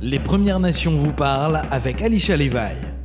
Les Premières Nations vous parlent avec Alicia Levi.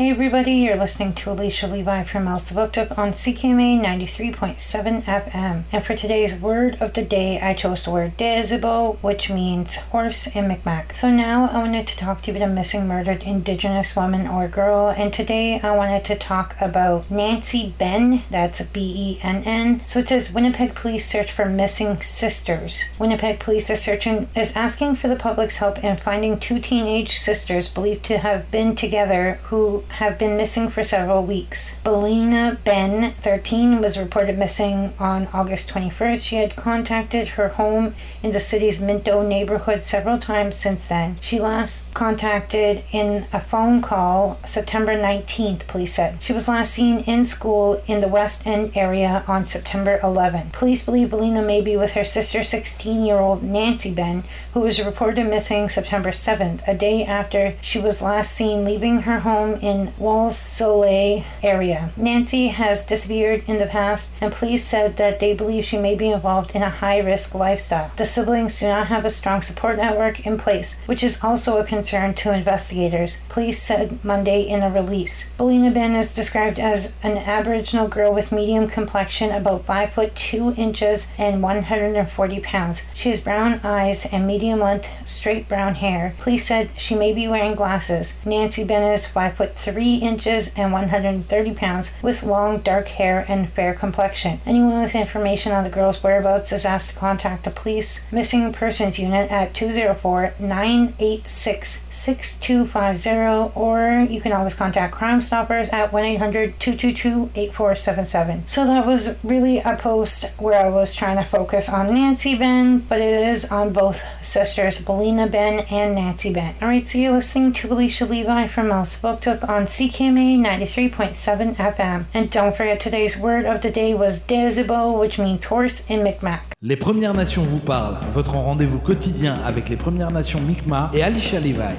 Hey everybody, you're listening to Alicia Levi from Elsipogtog on CKMA 93.7 FM. And for today's word of the day, I chose the word Dezibo, which means horse in Mi'kmaq. So now I wanted to talk to you about a missing murdered indigenous woman or girl. And today I wanted to talk about Nancy Ben, that's B-E-N-N. So it says Winnipeg police search for missing sisters. Winnipeg police is searching is asking for the public's help in finding two teenage sisters believed to have been together who have been missing for several weeks. Belina Ben, 13, was reported missing on August 21st. She had contacted her home in the city's Minto neighborhood several times since then. She last contacted in a phone call September 19th, police said. She was last seen in school in the West End area on September 11th. Police believe Belina may be with her sister, 16 year old Nancy Ben, who was reported missing September 7th, a day after she was last seen leaving her home in Wolseley area. Nancy has disappeared in the past, and police said that they believe she may be involved in a high risk lifestyle. The siblings do not have a strong support network in place, which is also a concern to investigators, police said Monday in a release. Belina Ben is described as an Aboriginal girl with medium complexion, about 5 foot 2 inches and 140 pounds. She has brown eyes and medium length, straight brown hair. Police said she may be wearing glasses. Nancy Ben is 5 foot 3 inches and 130 pounds, with long dark hair and fair complexion. Anyone with information on the girl's whereabouts is asked to contact the police missing persons unit at 204 986 6250, or you can always contact Crime Stoppers at 1 800 222 8477. So that was really a post where I was trying to focus on Nancy Ben, but it is on both sisters, Belina Ben and Nancy Ben. Alright, so you're listening to Alicia Levi from Elsipogtog on CKMA 93.7 FM. And don't forget today's word of the day was Dezibo, which means horse in Mi'kmaq. Les Premières Nations vous parlent, votre rendez-vous quotidien avec les Premières Nations Mi'kmaq et Alicia Levi.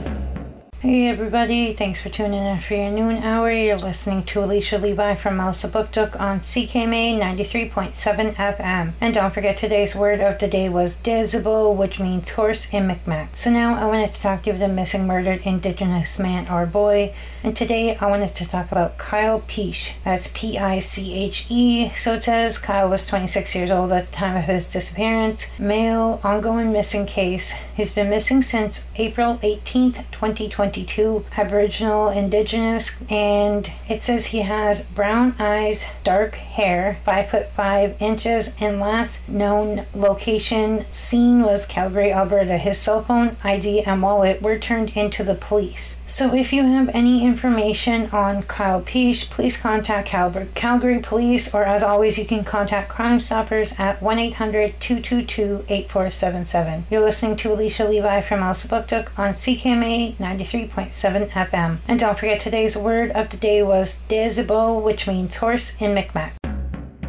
Hey everybody, thanks for tuning in for your noon hour. You're listening to Alicia Levi from Elsipogtog on CKMA 93.7 FM. And don't forget today's word of the day was Dezibo, which means horse in Mi'kmaq. So now I wanted to talk to you about a missing murdered indigenous man or boy. And today I wanted to talk about Kyle Piche. That's P-I-C-H-E. So it says Kyle was 26 years old at the time of his disappearance. Male, ongoing missing case. He's been missing since April 18th, 2020. 22 Aboriginal Indigenous, and it says he has brown eyes, dark hair, 5 foot 5 inches, and last known location seen was Calgary, Alberta. His cell phone, ID, and wallet were turned into the police. So if you have any information on Kyle Piche, please contact Cal- Calgary Police, or as always, you can contact Crime Stoppers at 1 800 222 8477. You're listening to Alicia Levi from Elsipogtog on CKMA 93. 93.7 FM. And don't forget today's word of the day was Dezibo, which means horse in Mi'kmaq.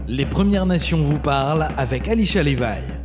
Les Premières Nations vous parlent avec Alicia Levi.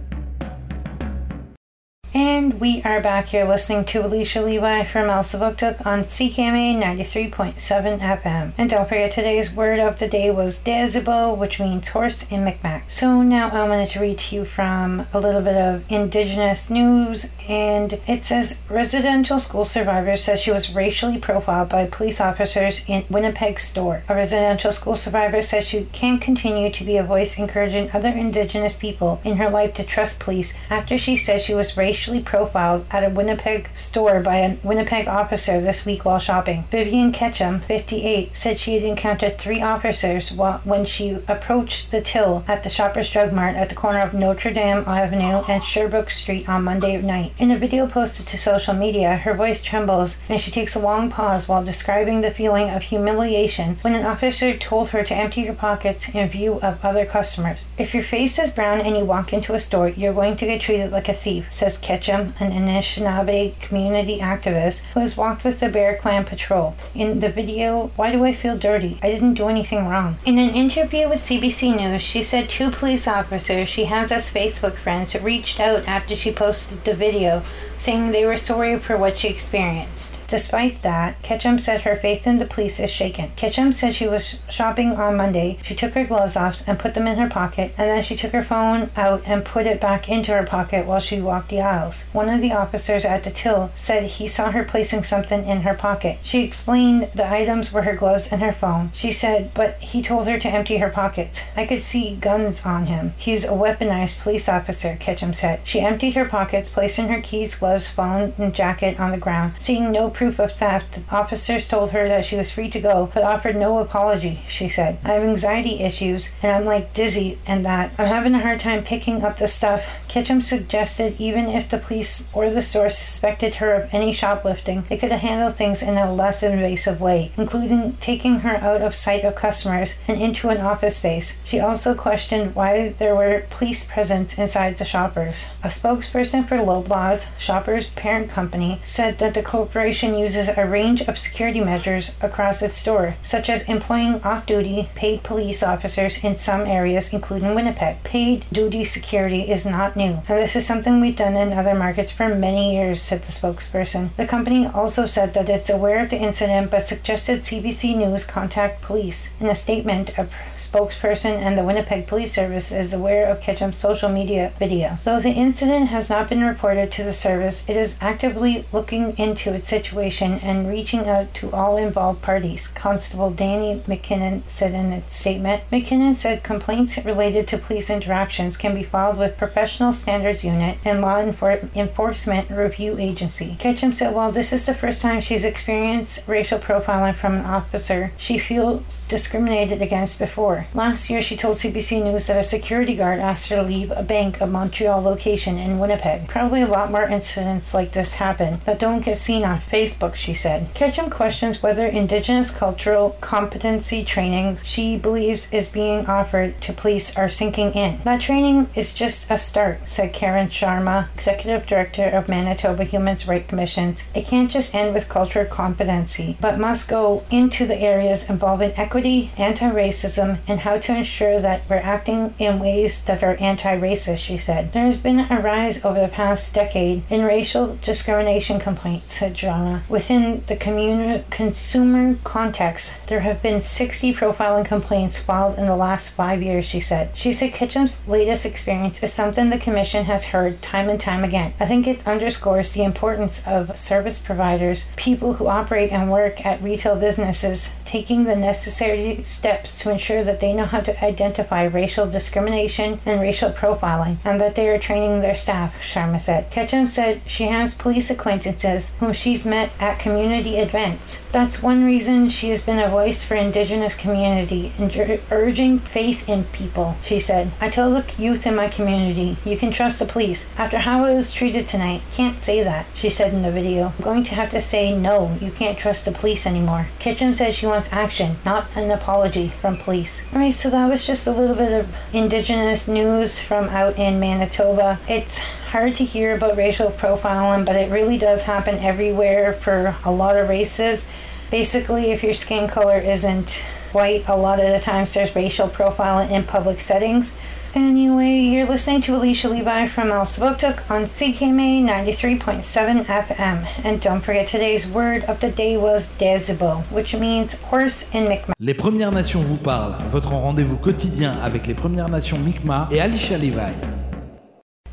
And we are back here listening to Alicia Levi from Elsipogtog on CKMA 93.7 FM. And don't forget today's word of the day was Dezibo, which means horse in Mi'kmaq. So now I wanted to read to you from a little bit of Indigenous news. And it says residential school survivor says she was racially profiled by police officers in Winnipeg store. A residential school survivor says she can't continue to be a voice encouraging other Indigenous people in her life to trust police after she says she was racially profiled at a Winnipeg store by a Winnipeg officer this week while shopping. Vivian Ketchum, 58, said she had encountered three officers while, when she approached the till at the Shoppers Drug Mart at the corner of Notre Dame Avenue and Sherbrooke Street on Monday night. In a video posted to social media, her voice trembles and she takes a long pause while describing the feeling of humiliation when an officer told her to empty her pockets in view of other customers. If your face is brown and you walk into a store, you're going to get treated like a thief, says Ketchum an Anishinaabe community activist who has walked with the Bear Clan Patrol. In the video, Why Do I Feel Dirty? I didn't do anything wrong. In an interview with CBC News, she said two police officers she has as Facebook friends reached out after she posted the video saying they were sorry for what she experienced. Despite that, Ketchum said her faith in the police is shaken. Ketchum said she was shopping on Monday. She took her gloves off and put them in her pocket, and then she took her phone out and put it back into her pocket while she walked the aisle. Files. One of the officers at the till said he saw her placing something in her pocket. She explained the items were her gloves and her phone. She said, but he told her to empty her pockets. I could see guns on him. He's a weaponized police officer, Ketchum said. She emptied her pockets, placing her keys, gloves, phone, and jacket on the ground. Seeing no proof of theft, the officers told her that she was free to go, but offered no apology, she said. I have anxiety issues, and I'm like dizzy and that. I'm having a hard time picking up the stuff. Ketchum suggested even if the police or the store suspected her of any shoplifting, they could have handled things in a less invasive way, including taking her out of sight of customers and into an office space. She also questioned why there were police present inside the shoppers. A spokesperson for Loblaws, Shoppers' parent company, said that the corporation uses a range of security measures across its store, such as employing off duty paid police officers in some areas, including Winnipeg. Paid duty security is not new, and this is something we've done in other markets for many years, said the spokesperson. The company also said that it's aware of the incident but suggested CBC News contact police. In a statement, a spokesperson and the Winnipeg Police Service is aware of Ketchum's social media video. Though the incident has not been reported to the service, it is actively looking into its situation and reaching out to all involved parties. Constable Danny McKinnon said in its statement. McKinnon said complaints related to police interactions can be filed with Professional Standards Unit and Law Enfor- Enforcement Review Agency. Ketchum said while this is the first time she's experienced racial profiling from an officer she feels discriminated against before. Last year, she told CBC News that a security guard asked her to leave a bank of Montreal location in Winnipeg. Probably a lot more incidents like this happen that don't get seen on Facebook, she said. Ketchum questions whether Indigenous cultural competency training she believes is being offered to police are sinking in. That training is just a start, said Karen Sharma, Executive Director of Manitoba Human Rights Commissions. It can't just end with cultural competency, but must go into the areas involving equity, anti racism, and how to ensure that we're acting in ways that are anti racist, she said. There has been a rise over the past decade in racial discrimination complaints, said Jana. Within the consumer context, there have been 60 profiling complaints filed in the last five years, she said. She said Ketchum's latest experience is something the Commission has heard time and time again. I think it underscores the importance of service providers, people who operate and work at retail businesses, taking the necessary steps to ensure that they know how to identify racial discrimination and racial profiling, and that they are training their staff, Sharma said. Ketchum said she has police acquaintances whom she's met at community events. That's one reason she has been a voice for Indigenous community and urging faith in people, she said. I tell the youth in my community, you can trust the police. After how I was treated tonight, can't say that, she said in the video. I'm going to have to say no, you can't trust the police anymore. Ketchum says she wants action, not an apology from police. Alright, so that was just a little bit of Indigenous news from out in Manitoba. It's hard to hear about racial profiling, but it really does happen everywhere for a lot of races. Basically, if your skin color isn't white, a lot of the times there's racial profiling in public settings. Anyway, you're listening to Alicia Levi from El Saboktuk on CKMA 93.7 FM. And don't forget today's word of the day was Dezebo, which means horse in Mi'kmaq. Les Premières Nations vous parlent, votre rendez-vous quotidien avec les Premières Nations Mi'kmaq et Alicia Levi.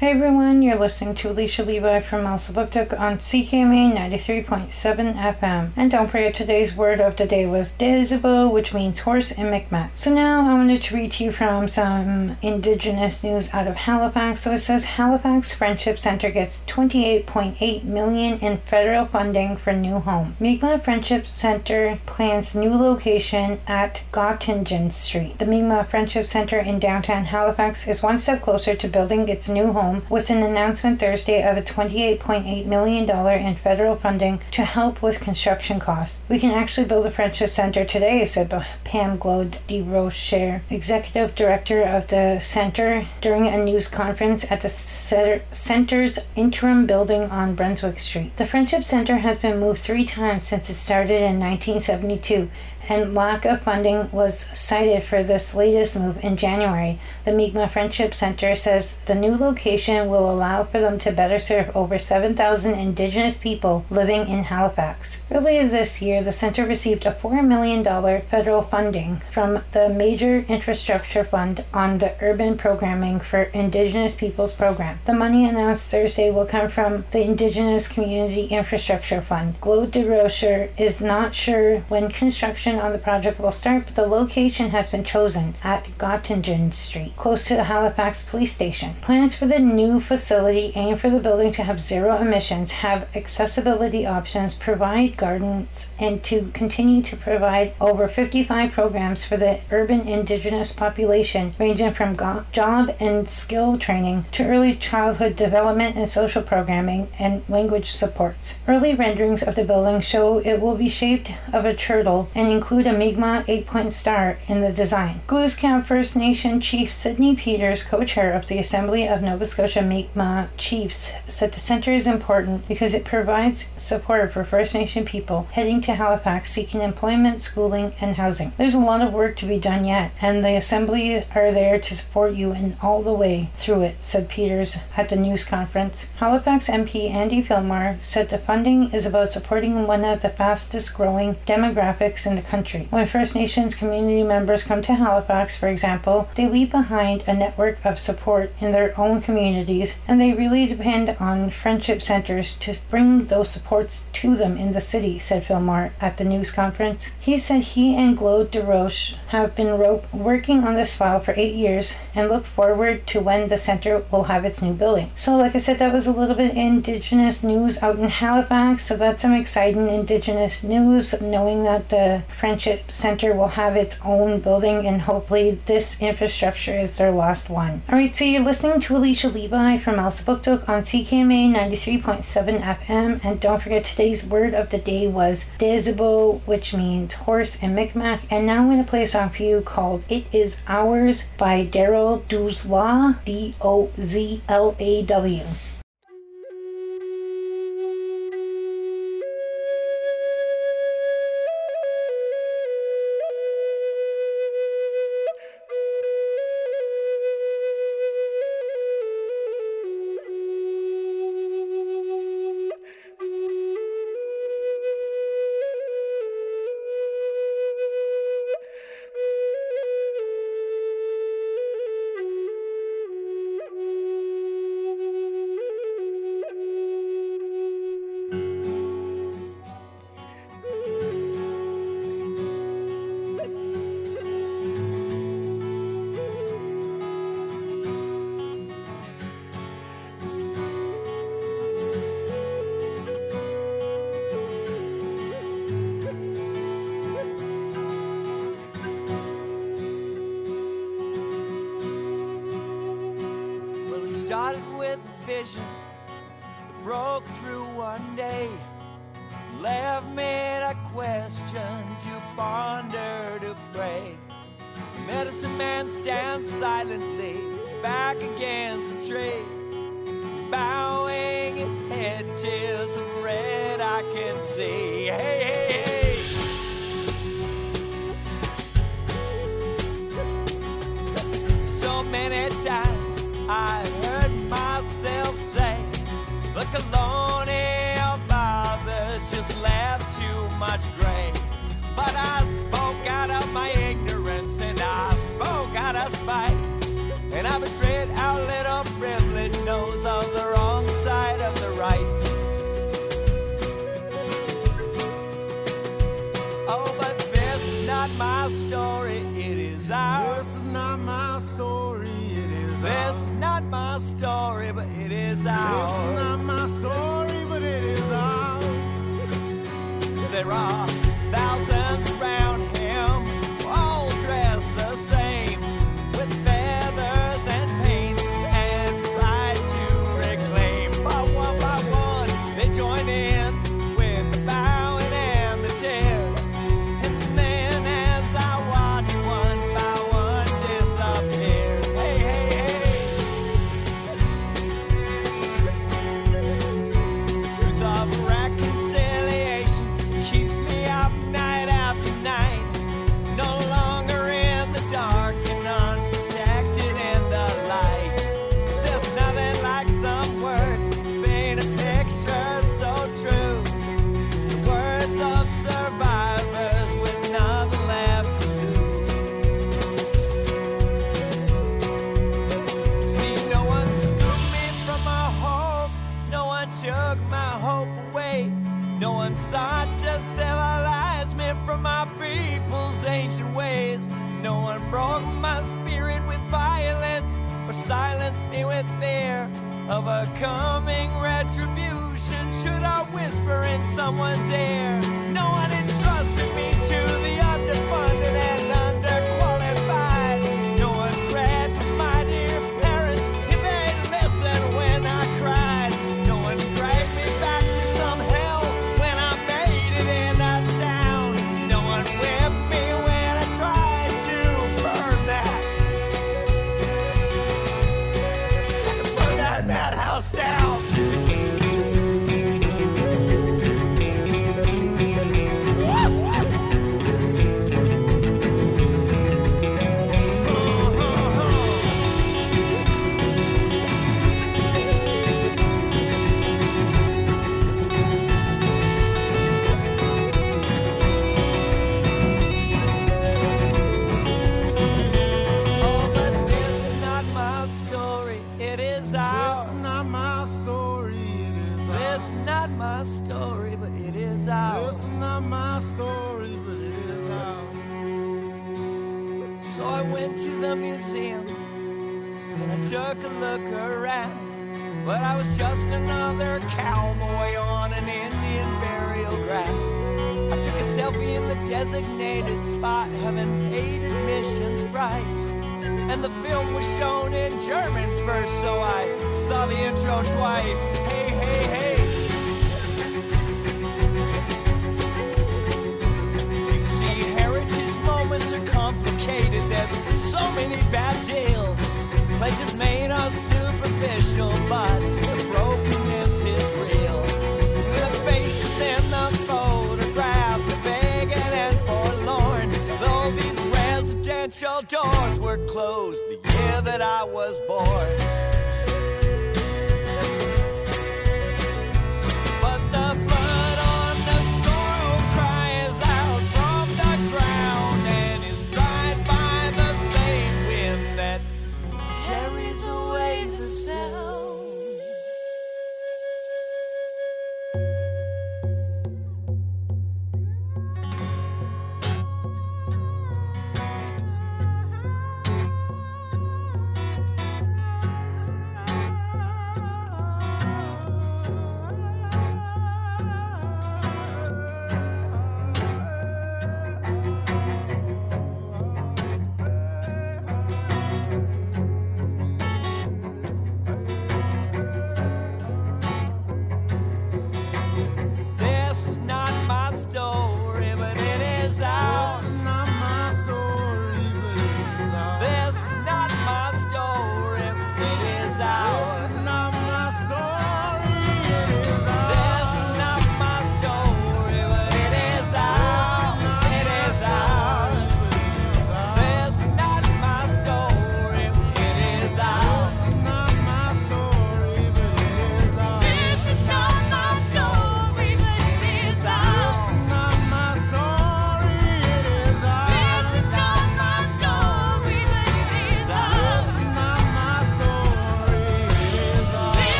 Hey everyone, you're listening to Alicia Levi from Elsipogtog on CKMA 93.7 FM. And don't forget today's word of the day was Dezebo, which means horse in Mi'kmaq. So now I wanted to read to you from some Indigenous news out of Halifax. So it says Halifax Friendship Center gets 28.8 million in federal funding for new home. Mi'kmaq Friendship Center plans new location at Gottingen Street. The Mi'kmaq Friendship Center in downtown Halifax is one step closer to building its new home with an announcement Thursday of a $28.8 million in federal funding to help with construction costs. We can actually build a friendship center today, said Pam Glode-Desrochers, executive director of the center, during a news conference at the center's interim building on Brunswick Street. The Friendship Center has been moved three times since it started in 1972 and lack of funding was cited for this latest move in January. The Mi'kmaq Friendship Center says the new location will allow for them to better serve over 7,000 Indigenous people living in Halifax. Earlier this year, the center received a $4 million federal funding from the Major Infrastructure Fund on the Urban Programming for Indigenous Peoples program. The money announced Thursday will come from the Indigenous Community Infrastructure Fund. Glode-Desrochers is not sure when construction on the project will start, but the location has been chosen at Gottingen Street, close to the Halifax Police Station. Plans for the new facility aim for the building to have zero emissions, have accessibility options, provide gardens, and to continue to provide over 55 programs for the urban indigenous population, ranging from go- job and skill training to early childhood development and social programming and language supports. Early renderings of the building show it will be shaped of a turtle and include a Mi'kmaq eight-point star in the design. Camp First Nation Chief Sidney Peters, co-chair of the Assembly of Nova Scotia Mi'kmaq Chiefs, said the center is important because it provides support for First Nation people heading to Halifax seeking employment, schooling, and housing. There's a lot of work to be done yet, and the Assembly are there to support you in all the way through it, said Peters at the news conference. Halifax MP Andy Fillmore said the funding is about supporting one of the fastest growing demographics in the country. When First Nations community members come to Halifax, for example, they leave behind a network of support in their own communities, and they really depend on friendship centers to bring those supports to them in the city, said Fillmore at the news conference. He said he and Glode-Desrochers have been ro- working on this file for eight years and look forward to when the center will have its new building. So, like I said, that was a little bit Indigenous news out in Halifax, so that's some exciting Indigenous news, knowing that the Friendship Center will have its own building and hopefully this infrastructure is their last one. Alright, so you're listening to Alicia Levi from Elsipogtog on CKMA 93.7 FM, and don't forget today's word of the day was Dezebo, which means horse in Mi'kmaq, and now I'm going to play a song for you called It Is Ours by Daryl Dozlaw, D O Z L A W. started with a vision that broke through one day, left me a question to ponder, to pray. The medicine man stands silently, back against the tree, bowing his head, tears of red I can see. Out. And I betrayed our little privilege knows of the wrong side of the right. Oh, but this is not my story, it is ours. This is not my story, it is This ours. not my story, but it is This is ours. Story, it is This is ours. not my story, but it is This ours. is not my story, but it is ours. So I went to the museum and I took a look around. But I was just another cowboy on an Indian burial ground. I took a selfie in the designated spot, having paid admission's price. And the film was shown in German first, so I saw the intro twice. Hey, hey, hey. You see, heritage moments are complicated. There's so many bad deals. Pledges made are superficial, but the brokenness is real. The faces in the photographs are vacant and forlorn. Though these residential doors were closed the year that I was born.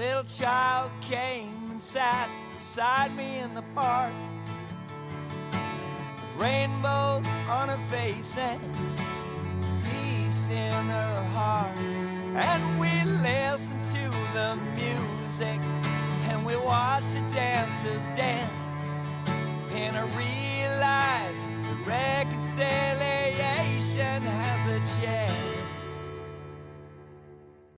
little child came and sat beside me in the park. Rainbows on her face and peace in her heart. And we listened to the music and we watched the dancers dance. And I realized reconciliation has a chance.